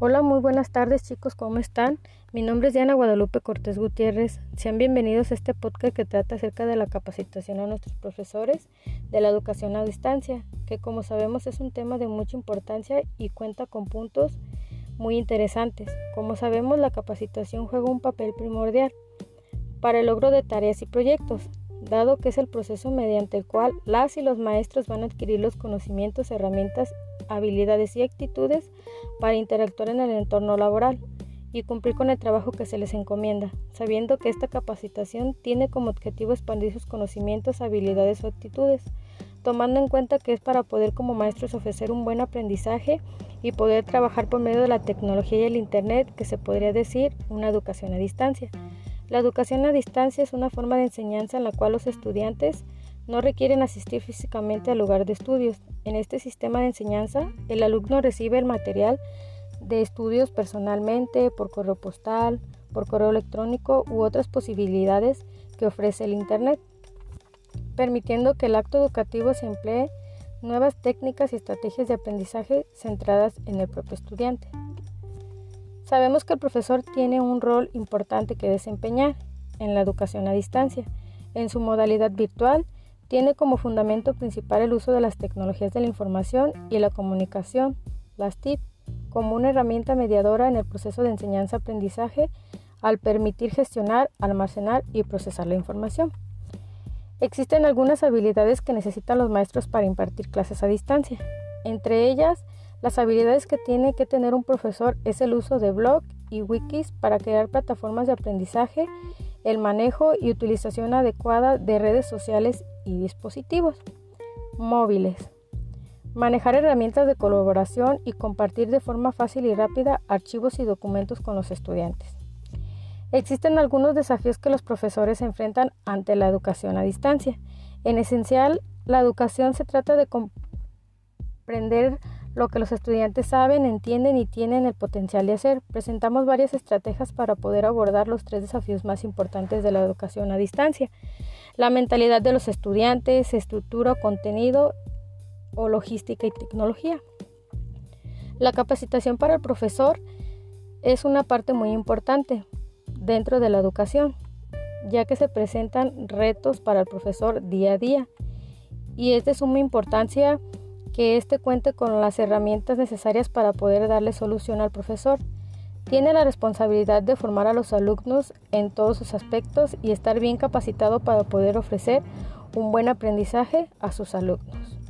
Hola, muy buenas tardes chicos, ¿cómo están? Mi nombre es Diana Guadalupe Cortés Gutiérrez. Sean bienvenidos a este podcast que trata acerca de la capacitación a nuestros profesores de la educación a distancia, que como sabemos es un tema de mucha importancia y cuenta con puntos muy interesantes. Como sabemos, la capacitación juega un papel primordial para el logro de tareas y proyectos, dado que es el proceso mediante el cual las y los maestros van a adquirir los conocimientos, herramientas habilidades y actitudes para interactuar en el entorno laboral y cumplir con el trabajo que se les encomienda, sabiendo que esta capacitación tiene como objetivo expandir sus conocimientos, habilidades o actitudes, tomando en cuenta que es para poder como maestros ofrecer un buen aprendizaje y poder trabajar por medio de la tecnología y el Internet, que se podría decir una educación a distancia. La educación a distancia es una forma de enseñanza en la cual los estudiantes no requieren asistir físicamente al lugar de estudios. En este sistema de enseñanza, el alumno recibe el material de estudios personalmente, por correo postal, por correo electrónico u otras posibilidades que ofrece el Internet, permitiendo que el acto educativo se emplee nuevas técnicas y estrategias de aprendizaje centradas en el propio estudiante. Sabemos que el profesor tiene un rol importante que desempeñar en la educación a distancia, en su modalidad virtual tiene como fundamento principal el uso de las tecnologías de la información y la comunicación, las TIC, como una herramienta mediadora en el proceso de enseñanza-aprendizaje al permitir gestionar, almacenar y procesar la información. Existen algunas habilidades que necesitan los maestros para impartir clases a distancia. Entre ellas, las habilidades que tiene que tener un profesor es el uso de blog y wikis para crear plataformas de aprendizaje, el manejo y utilización adecuada de redes sociales y dispositivos móviles. Manejar herramientas de colaboración y compartir de forma fácil y rápida archivos y documentos con los estudiantes. Existen algunos desafíos que los profesores enfrentan ante la educación a distancia. En esencial, la educación se trata de comprender lo que los estudiantes saben, entienden y tienen el potencial de hacer. Presentamos varias estrategias para poder abordar los tres desafíos más importantes de la educación a distancia. La mentalidad de los estudiantes, estructura, contenido o logística y tecnología. La capacitación para el profesor es una parte muy importante dentro de la educación, ya que se presentan retos para el profesor día a día y es de suma importancia que éste cuente con las herramientas necesarias para poder darle solución al profesor. Tiene la responsabilidad de formar a los alumnos en todos sus aspectos y estar bien capacitado para poder ofrecer un buen aprendizaje a sus alumnos.